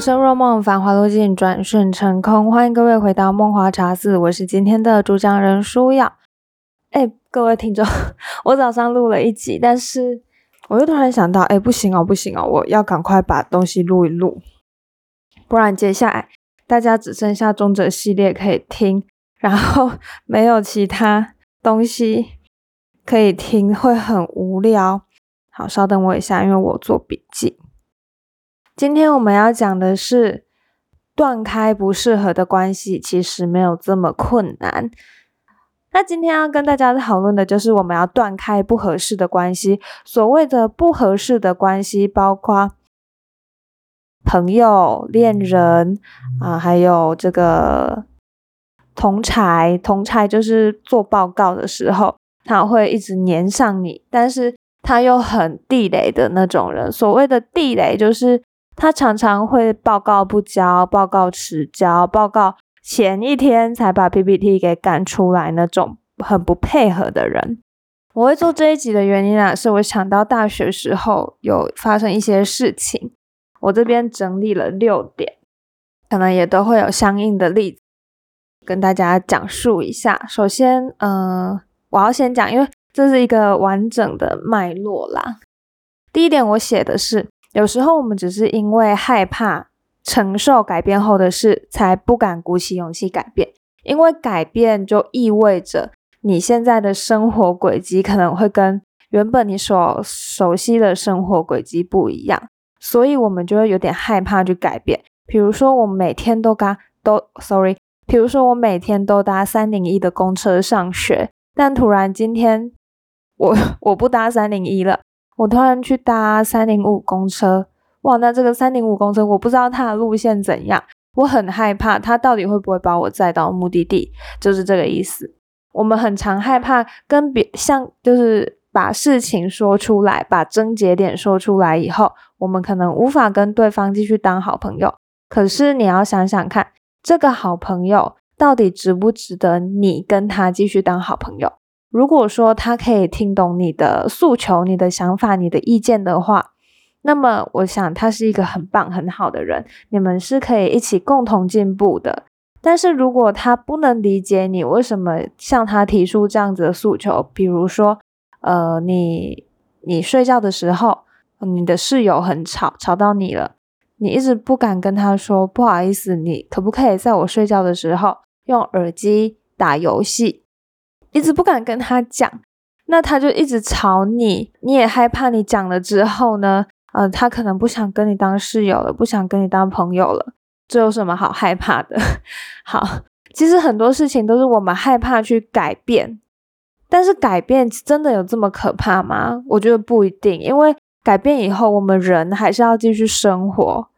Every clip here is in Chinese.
浮生若梦，繁华落尽，转瞬成空。欢迎各位回到梦华茶肆，我是今天的主讲人舒雅。哎，各位听众，我早上录了一集，但是我又突然想到，哎，不行哦，不行哦，我要赶快把东西录一录，不然接下来大家只剩下中者系列可以听，然后 没有其他东西可以听，会很无聊。好，稍等我一下，因为我做笔记。今天我们要讲的是断开不适合的关系，其实没有这么困难。那今天要跟大家讨论的就是我们要断开不合适的关系。所谓的不合适的关系，包括朋友、恋人啊，还有这个同才。同才就是做报告的时候，他会一直黏上你，但是他又很地雷的那种人。所谓的地雷就是。他常常会报告不交，报告迟交，报告前一天才把 PPT 给赶出来，那种很不配合的人。我会做这一集的原因啊，是我想到大学时候有发生一些事情，我这边整理了六点，可能也都会有相应的例子跟大家讲述一下。首先，嗯，我要先讲，因为这是一个完整的脉络啦。第一点，我写的是。有时候我们只是因为害怕承受改变后的事，才不敢鼓起勇气改变。因为改变就意味着你现在的生活轨迹可能会跟原本你所熟悉的生活轨迹不一样，所以我们就会有点害怕去改变。比如说，我每天都搭都，sorry，比如说我每天都搭三零一的公车上学，但突然今天我 我不搭三零一了。我突然去搭三零五公车，哇，那这个三零五公车我不知道它的路线怎样，我很害怕它到底会不会把我载到目的地，就是这个意思。我们很常害怕跟别像，就是把事情说出来，把症结点说出来以后，我们可能无法跟对方继续当好朋友。可是你要想想看，这个好朋友到底值不值得你跟他继续当好朋友？如果说他可以听懂你的诉求、你的想法、你的意见的话，那么我想他是一个很棒、很好的人，你们是可以一起共同进步的。但是如果他不能理解你为什么向他提出这样子的诉求，比如说，呃，你你睡觉的时候，你的室友很吵，吵到你了，你一直不敢跟他说不好意思，你可不可以在我睡觉的时候用耳机打游戏？一直不敢跟他讲，那他就一直吵你，你也害怕你讲了之后呢，呃，他可能不想跟你当室友了，不想跟你当朋友了，这有什么好害怕的？好，其实很多事情都是我们害怕去改变，但是改变真的有这么可怕吗？我觉得不一定，因为改变以后，我们人还是要继续生活。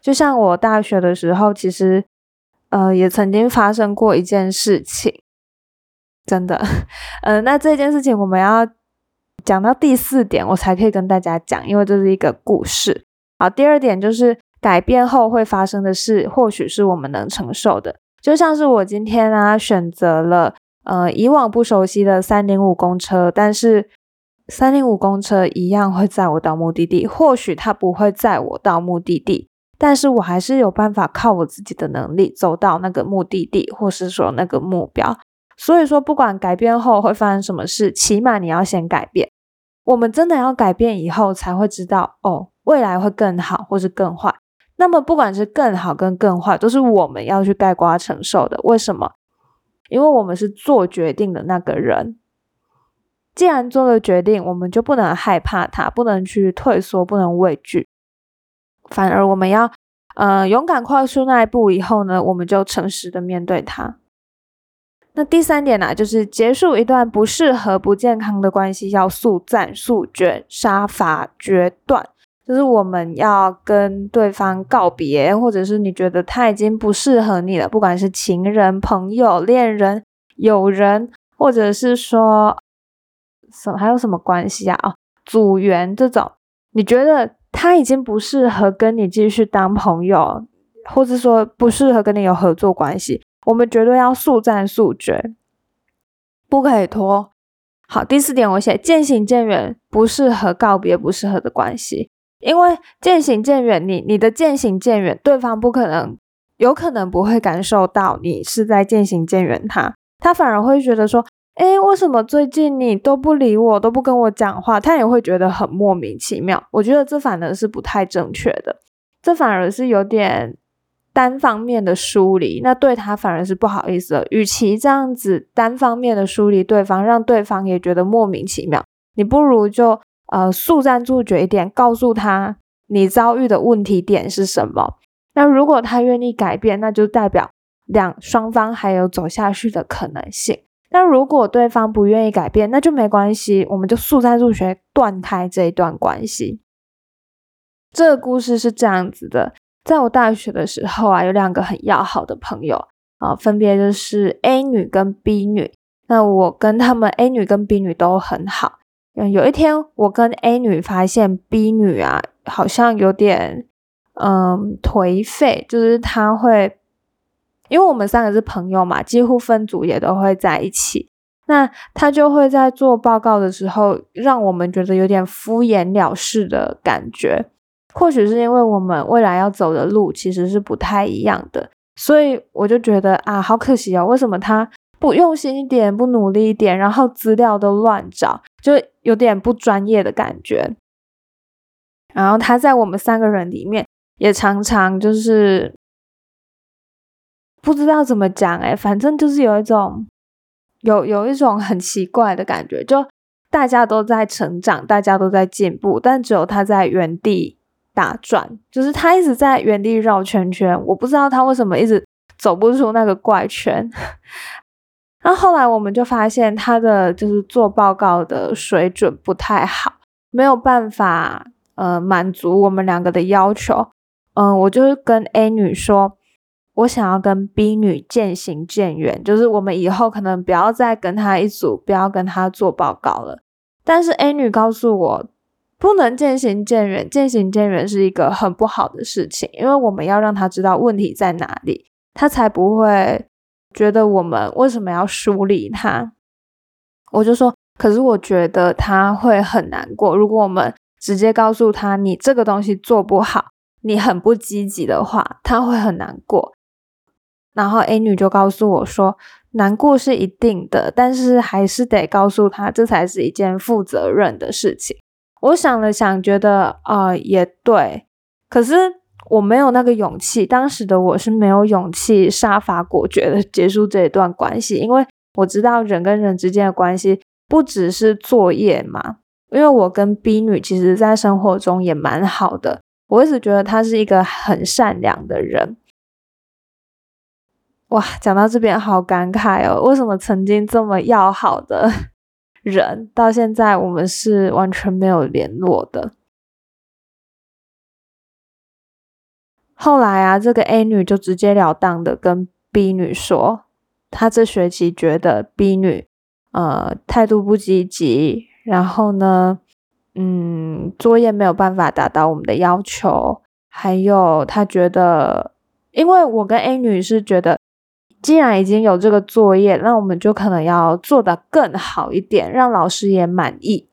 就像我大学的时候，其实呃，也曾经发生过一件事情。真的，嗯，那这件事情我们要讲到第四点，我才可以跟大家讲，因为这是一个故事。好，第二点就是改变后会发生的事，或许是我们能承受的。就像是我今天啊，选择了呃以往不熟悉的三零五公车，但是三零五公车一样会载我到目的地。或许它不会载我到目的地，但是我还是有办法靠我自己的能力走到那个目的地，或是说那个目标。所以说，不管改变后会发生什么事，起码你要先改变。我们真的要改变以后，才会知道哦，未来会更好，或是更坏。那么，不管是更好跟更坏，都是我们要去盖瓜承受的。为什么？因为我们是做决定的那个人。既然做了决定，我们就不能害怕它，不能去退缩，不能畏惧，反而我们要呃勇敢跨出那一步。以后呢，我们就诚实的面对它。那第三点呢，就是结束一段不适合、不健康的关系，要速战速决、杀伐决断。就是我们要跟对方告别，或者是你觉得他已经不适合你了，不管是情人、朋友、恋人、友人，或者是说什还有什么关系啊？哦，组员这种，你觉得他已经不适合跟你继续当朋友，或者说不适合跟你有合作关系。我们绝对要速战速决，不可以拖。好，第四点我写渐行渐远，不适合告别不适合的关系。因为渐行渐远，你你的渐行渐远，对方不可能，有可能不会感受到你是在渐行渐远，他他反而会觉得说，哎，为什么最近你都不理我，都不跟我讲话？他也会觉得很莫名其妙。我觉得这反而是不太正确的，这反而是有点单方面的疏离，那对他反而是不好意思的。与其这样子单方面的疏离对方，让对方也觉得莫名其妙，你不如就。呃，速战速决一点，告诉他你遭遇的问题点是什么。那如果他愿意改变，那就代表两双方还有走下去的可能性。那如果对方不愿意改变，那就没关系，我们就速战速决断开这一段关系。这个故事是这样子的：在我大学的时候啊，有两个很要好的朋友啊，分别就是 A 女跟 B 女。那我跟他们 A 女跟 B 女都很好。嗯有一天，我跟 A 女发现 B 女啊，好像有点嗯颓废，就是她会，因为我们三个是朋友嘛，几乎分组也都会在一起。那她就会在做报告的时候，让我们觉得有点敷衍了事的感觉。或许是因为我们未来要走的路其实是不太一样的，所以我就觉得啊，好可惜哦，为什么他？不用心一点，不努力一点，然后资料都乱找，就有点不专业的感觉。然后他在我们三个人里面也常常就是不知道怎么讲，哎，反正就是有一种有有一种很奇怪的感觉，就大家都在成长，大家都在进步，但只有他在原地打转，就是他一直在原地绕圈圈。我不知道他为什么一直走不出那个怪圈。那后来我们就发现他的就是做报告的水准不太好，没有办法呃满足我们两个的要求。嗯，我就是跟 A 女说，我想要跟 B 女渐行渐远，就是我们以后可能不要再跟他一组，不要跟他做报告了。但是 A 女告诉我，不能渐行渐远，渐行渐远是一个很不好的事情，因为我们要让他知道问题在哪里，他才不会。觉得我们为什么要疏离他？我就说，可是我觉得他会很难过。如果我们直接告诉他你这个东西做不好，你很不积极的话，他会很难过。然后 A 女就告诉我说，难过是一定的，但是还是得告诉他，这才是一件负责任的事情。我想了想，觉得啊，也对。可是。我没有那个勇气，当时的我是没有勇气杀伐果决的结束这一段关系，因为我知道人跟人之间的关系不只是作业嘛。因为我跟 B 女其实在生活中也蛮好的，我一直觉得她是一个很善良的人。哇，讲到这边好感慨哦，为什么曾经这么要好的人，到现在我们是完全没有联络的？后来啊，这个 A 女就直截了当的跟 B 女说，她这学期觉得 B 女呃态度不积极，然后呢，嗯，作业没有办法达到我们的要求，还有她觉得，因为我跟 A 女是觉得，既然已经有这个作业，那我们就可能要做的更好一点，让老师也满意，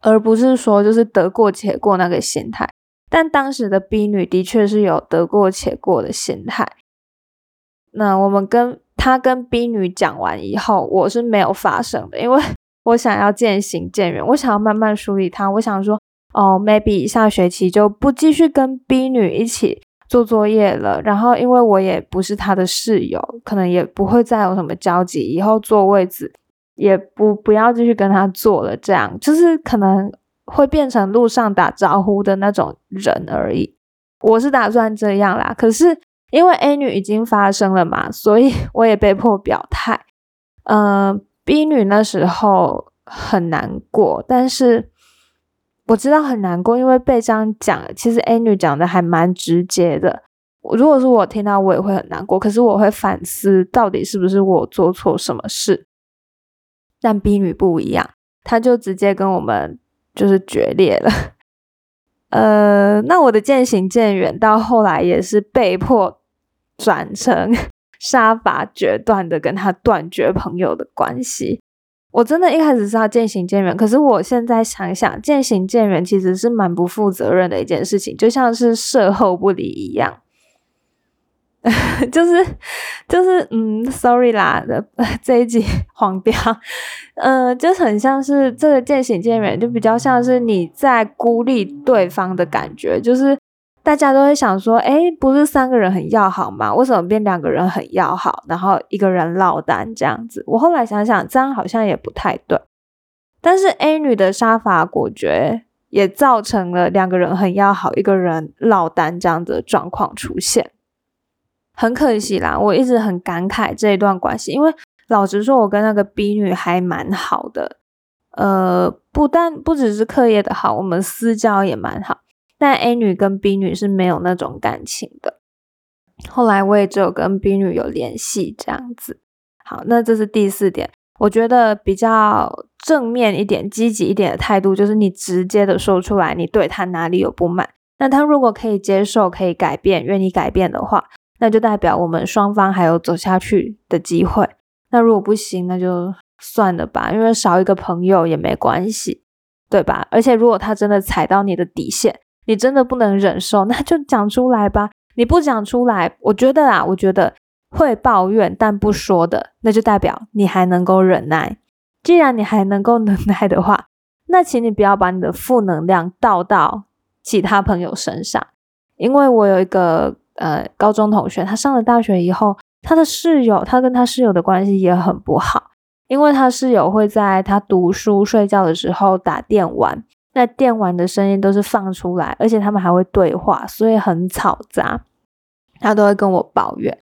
而不是说就是得过且过那个心态。但当时的 B 女的确是有得过且过的心态。那我们跟他跟 B 女讲完以后，我是没有发生的，因为我想要渐行渐远，我想要慢慢梳理她。我想说，哦，maybe 下学期就不继续跟 B 女一起做作业了。然后，因为我也不是他的室友，可能也不会再有什么交集，以后坐位子也不不要继续跟他坐了。这样就是可能。会变成路上打招呼的那种人而已，我是打算这样啦。可是因为 A 女已经发生了嘛，所以 我也被迫表态。嗯，B 女那时候很难过，但是我知道很难过，因为被这样讲，其实 A 女讲的还蛮直接的。如果是我听到，我也会很难过。可是我会反思，到底是不是我做错什么事？但 B 女不一样，她就直接跟我们。就是决裂了，呃，那我的渐行渐远到后来也是被迫转成 杀伐决断的跟他断绝朋友的关系。我真的一开始是要渐行渐远，可是我现在想想，渐行渐远其实是蛮不负责任的一件事情，就像是事后不离一样。就是就是嗯，sorry 啦，这一集 黄标，呃，就很像是这个渐行渐远，就比较像是你在孤立对方的感觉，就是大家都会想说，哎，不是三个人很要好吗？为什么变两个人很要好，然后一个人落单这样子？我后来想想，这样好像也不太对。但是 A 女的杀伐果决，也造成了两个人很要好，一个人落单这样的状况出现。很可惜啦，我一直很感慨这一段关系，因为老实说，我跟那个 B 女还蛮好的，呃，不但不只是课业的好，我们私交也蛮好。但 A 女跟 B 女是没有那种感情的。后来我也只有跟 B 女有联系这样子。好，那这是第四点，我觉得比较正面一点、积极一点的态度，就是你直接的说出来，你对他哪里有不满。那他如果可以接受、可以改变、愿意改变的话。那就代表我们双方还有走下去的机会。那如果不行，那就算了吧，因为少一个朋友也没关系，对吧？而且如果他真的踩到你的底线，你真的不能忍受，那就讲出来吧。你不讲出来，我觉得啊，我觉得会抱怨但不说的，那就代表你还能够忍耐。既然你还能够忍耐的话，那请你不要把你的负能量倒到其他朋友身上，因为我有一个。呃，高中同学，他上了大学以后，他的室友，他跟他室友的关系也很不好，因为他室友会在他读书睡觉的时候打电玩，那电玩的声音都是放出来，而且他们还会对话，所以很嘈杂，他都会跟我抱怨。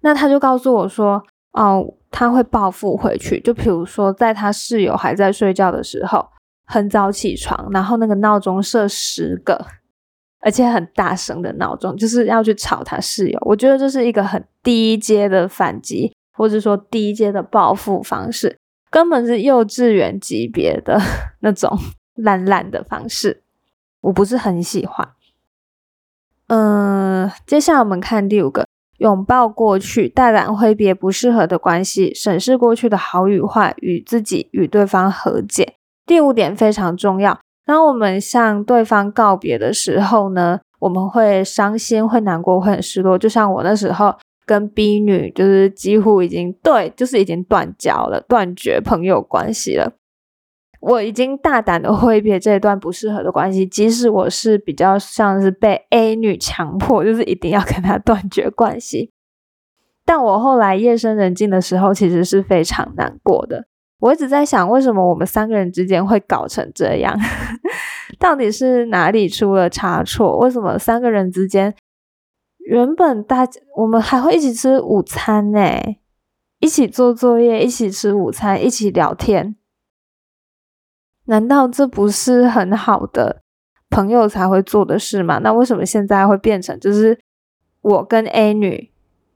那他就告诉我说，哦，他会报复回去，就比如说在他室友还在睡觉的时候，很早起床，然后那个闹钟设十个。而且很大声的闹钟，就是要去吵他室友。我觉得这是一个很低阶的反击，或者说低阶的报复方式，根本是幼稚园级别的 那种烂烂的方式，我不是很喜欢。嗯，接下来我们看第五个，拥抱过去，大胆挥别不适合的关系，审视过去的好与坏，与自己与对方和解。第五点非常重要。当我们向对方告别的时候呢，我们会伤心、会难过、会很失落。就像我那时候跟 B 女，就是几乎已经对，就是已经断交了，断绝朋友关系了。我已经大胆的挥别这段不适合的关系，即使我是比较像是被 A 女强迫，就是一定要跟她断绝关系。但我后来夜深人静的时候，其实是非常难过的。我一直在想，为什么我们三个人之间会搞成这样？到底是哪里出了差错？为什么三个人之间原本大家我们还会一起吃午餐呢？一起做作业，一起吃午餐，一起聊天？难道这不是很好的朋友才会做的事吗？那为什么现在会变成就是我跟 A 女？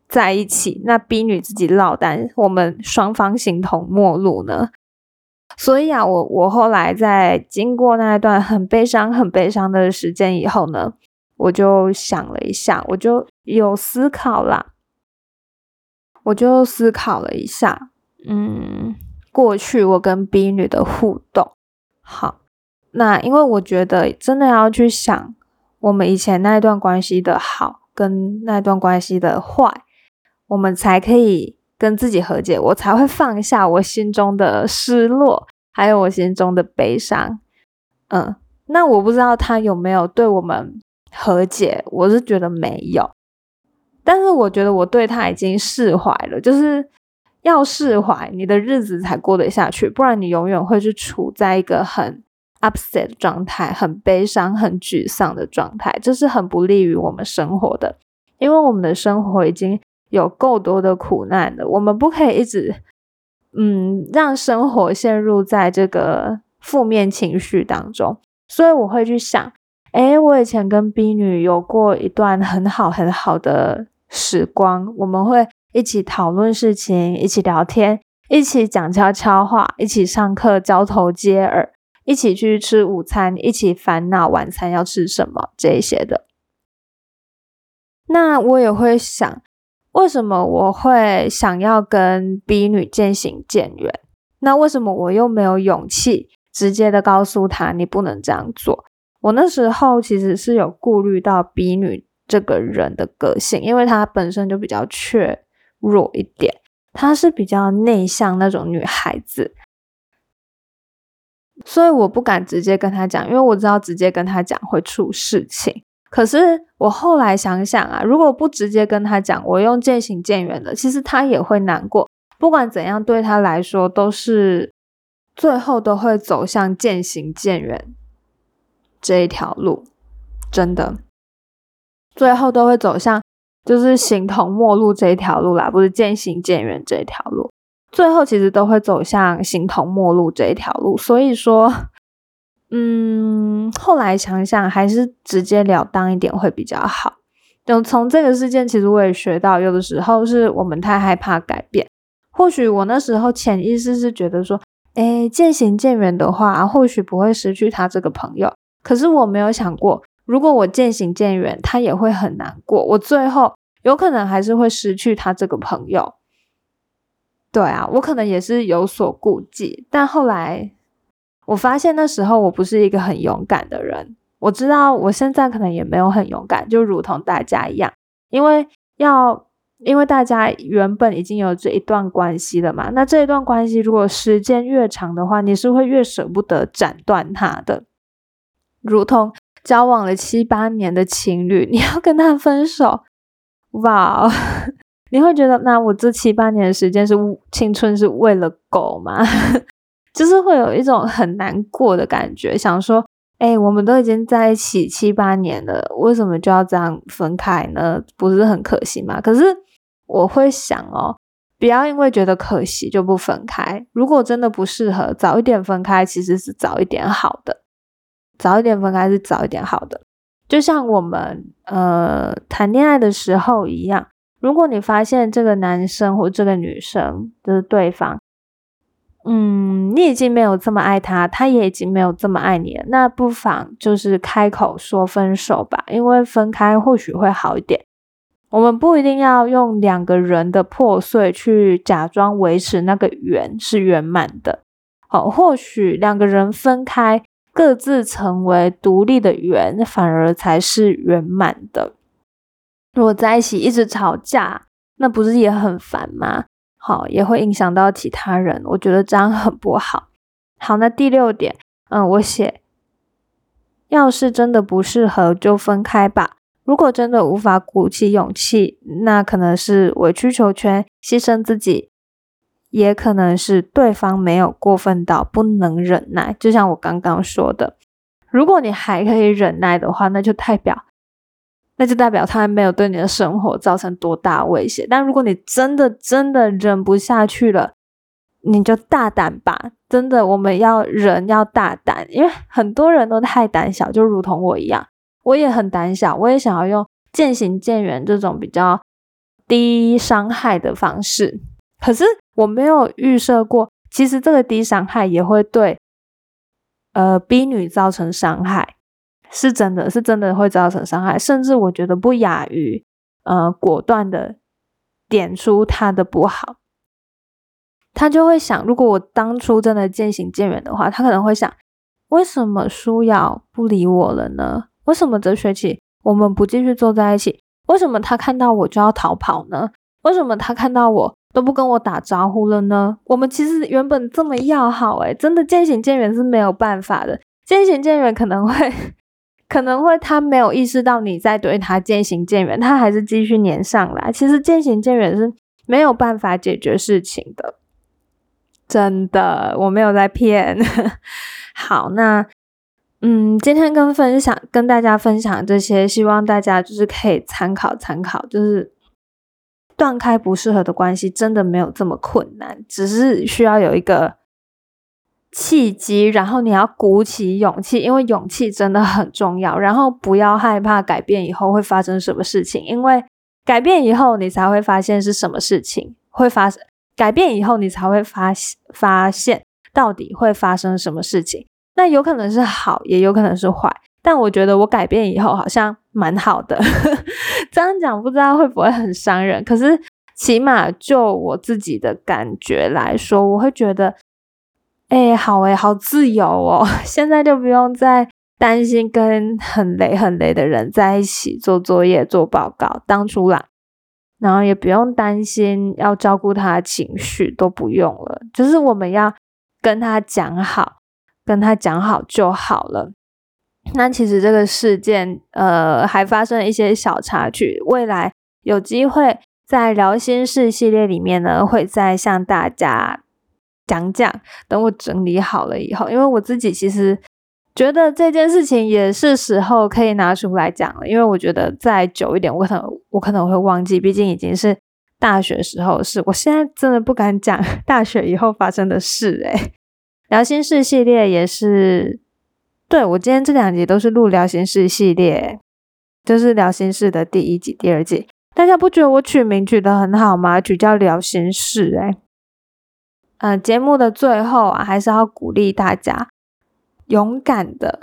在一起，那 B 女自己落单，我们双方形同陌路呢。所以啊，我我后来在经过那一段很悲伤、很悲伤的时间以后呢，我就想了一下，我就有思考啦，我就思考了一下，嗯，过去我跟 B 女的互动，好，那因为我觉得真的要去想我们以前那一段关系的好，跟那段关系的坏。我们才可以跟自己和解，我才会放下我心中的失落，还有我心中的悲伤。嗯，那我不知道他有没有对我们和解，我是觉得没有。但是我觉得我对他已经释怀了，就是要释怀，你的日子才过得下去，不然你永远会是处在一个很 upset 状态，很悲伤、很沮丧的状态，这是很不利于我们生活的，因为我们的生活已经。有够多的苦难了，我们不可以一直，嗯，让生活陷入在这个负面情绪当中。所以我会去想，哎，我以前跟 B 女有过一段很好很好的时光，我们会一起讨论事情，一起聊天，一起讲悄悄话，一起上课交头接耳，一起去吃午餐，一起烦恼晚餐要吃什么这一些的。那我也会想。为什么我会想要跟 B 女渐行渐远？那为什么我又没有勇气直接的告诉他你不能这样做？我那时候其实是有顾虑到 B 女这个人的个性，因为她本身就比较怯弱一点，她是比较内向那种女孩子，所以我不敢直接跟她讲，因为我知道直接跟她讲会出事情。可是我后来想想啊，如果不直接跟她讲，我用渐行渐远的，其实她也会难过。不管怎样，对她来说都是最后都会走向渐行渐远。这一条路真的最后都会走向就是形同陌路这一条路啦，不是渐行渐远这一条路，最后其实都会走向形同陌路这一条路。所以说，嗯，后来想想还是直截了当一点会比较好。就从这个事件，其实我也学到，有的时候是我们太害怕改变。或许我那时候潜意识是觉得说，哎，渐行渐远的话，或许不会失去他这个朋友。可是我没有想过，如果我渐行渐远，他也会很难过。我最后有可能还是会失去他这个朋友。对啊，我可能也是有所顾忌。但后来我发现那时候我不是一个很勇敢的人。我知道我现在可能也没有很勇敢，就如同大家一样，因为要因为大家原本已经有这一段关系了嘛。那这一段关系如果时间越长的话，你是会越舍不得斩断它的。如同交往了七八年的情侣，你要跟他分手，哇！你会觉得，那我这七八年的时间是青春是为了狗吗？就是会有一种很难过的感觉，想说，哎，我们都已经在一起七八年了，为什么就要这样分开呢？不是很可惜吗？可是我会想哦，不要因为觉得可惜就不分开。如果真的不适合，早一点分开其实是早一点好的。早一点分开是早一点好的，就像我们呃谈恋爱的时候一样。如果你发现这个男生或这个女生就是对方，嗯，你已经没有这么爱他，他也已经没有这么爱你了，那不妨就是开口说分手吧，因为分开或许会好一点。我们不一定要用两个人的破碎去假装维持那个圆是圆满的。好，或许两个人分开。各自成为独立的圆，反而才是圆满的。如果在一起一直吵架，那不是也很烦吗？好，也会影响到其他人。我觉得这样很不好。好，那第六点，嗯，我写，要是真的不适合，就分开吧。如果真的无法鼓起勇气，那可能是委曲求全，牺牲自己。也可能是对方没有过分到不能忍耐，就像我刚刚说的，如果你还可以忍耐的话，那就代表，那就代表他还没有对你的生活造成多大威胁。但如果你真的真的忍不下去了，你就大胆吧，真的，我们要人要大胆，因为很多人都太胆小，就如同我一样，我也很胆小，我也想要用渐行渐远这种比较低伤害的方式，可是。我没有预设过，其实这个低伤害也会对呃 B 女造成伤害，是真的是真的会造成伤害，甚至我觉得不亚于呃果断的点出他的不好。他就会想，如果我当初真的渐行渐远的话，他可能会想，为什么舒瑶不理我了呢？为什么这学期我们不继续坐在一起？为什么他看到我就要逃跑呢？为什么他看到我？都不跟我打招呼了呢？我们其实原本这么要好，诶真的渐行渐远是没有办法的。渐行渐远可能会，可能会他没有意识到你在对他渐行渐远，他还是继续粘上来。其实渐行渐远是没有办法解决事情的，真的，我没有在骗。好，那嗯，今天跟分享跟大家分享这些，希望大家就是可以参考参考，就是。断开不适合的关系真的没有这么困难，只是需要有一个契机，然后你要鼓起勇气，因为勇气真的很重要。然后不要害怕改变以后会发生什么事情，因为改变以后你才会发现是什么事情会发生，改变以后你才会发发现到底会发生什么事情。那有可能是好，也有可能是坏。但我觉得我改变以后好像蛮好的，这样讲不知道会不会很伤人。可是起码就我自己的感觉来说，我会觉得哎，好哎，好自由哦，现在就不用再担心跟很累很累的人在一起做作业、做报告、当初啦，然后也不用担心要照顾他的情绪，都不用了，就是我们要跟他讲好，跟他讲好就好了。那其实这个事件，呃，还发生了一些小插曲，未来有机会在聊心事系列里面呢，会再向大家。讲讲，等我整理好了以后，因为我自己其实觉得这件事情也是时候可以拿出来讲了。因为我觉得再久一点，我可能我可能会忘记，毕竟已经是大学时候的事。我现在真的不敢讲 大学以后发生的事。诶聊心事系列也是，对我今天这两集都是录聊心事系列，就是聊心事的第一集、第二集。大家不觉得我取名取得很好吗？取叫聊心事，诶嗯，节目的最后啊，还是要鼓励大家勇敢的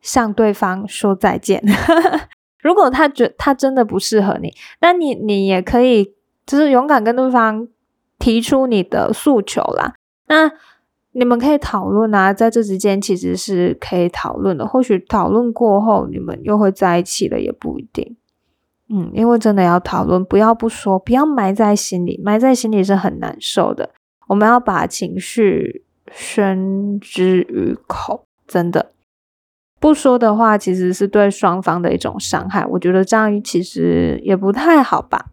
向对方说再见。如果他觉他真的不适合你，那你你也可以就是勇敢跟对方提出你的诉求啦。那你们可以讨论啊，在这之间其实是可以讨论的。或许讨论过后，你们又会在一起了，也不一定。嗯，因为真的要讨论，不要不说，不要埋在心里，埋在心里是很难受的。我们要把情绪宣之于口，真的不说的话，其实是对双方的一种伤害。我觉得这样其实也不太好吧。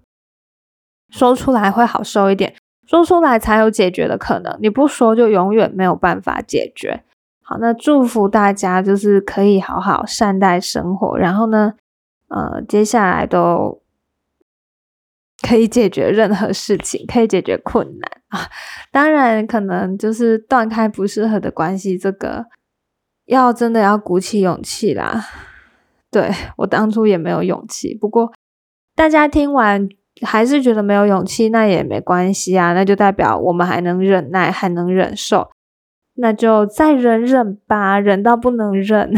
说出来会好受一点，说出来才有解决的可能。你不说，就永远没有办法解决。好，那祝福大家，就是可以好好善待生活，然后呢，呃，接下来都。可以解决任何事情，可以解决困难啊！当然，可能就是断开不适合的关系，这个要真的要鼓起勇气啦。对我当初也没有勇气，不过大家听完还是觉得没有勇气，那也没关系啊，那就代表我们还能忍耐，还能忍受，那就再忍忍吧，忍到不能忍。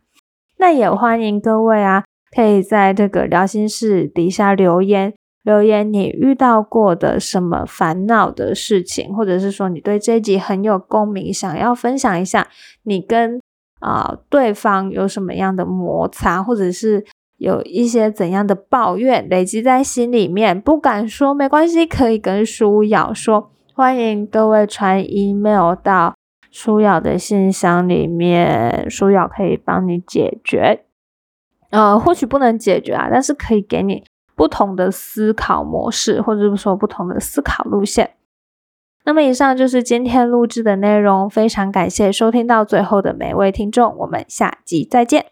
那也欢迎各位啊，可以在这个聊心室底下留言。留言你遇到过的什么烦恼的事情，或者是说你对这集很有共鸣，想要分享一下你跟啊对方有什么样的摩擦，或者是有一些怎样的抱怨累积在心里面不敢说，没关系，可以跟舒瑶说。欢迎各位传 email 到舒瑶的信箱里面，舒瑶可以帮你解决。呃，或许不能解决啊，但是可以给你。不同的思考模式，或者说不同的思考路线。那么，以上就是今天录制的内容。非常感谢收听到最后的每位听众，我们下集再见。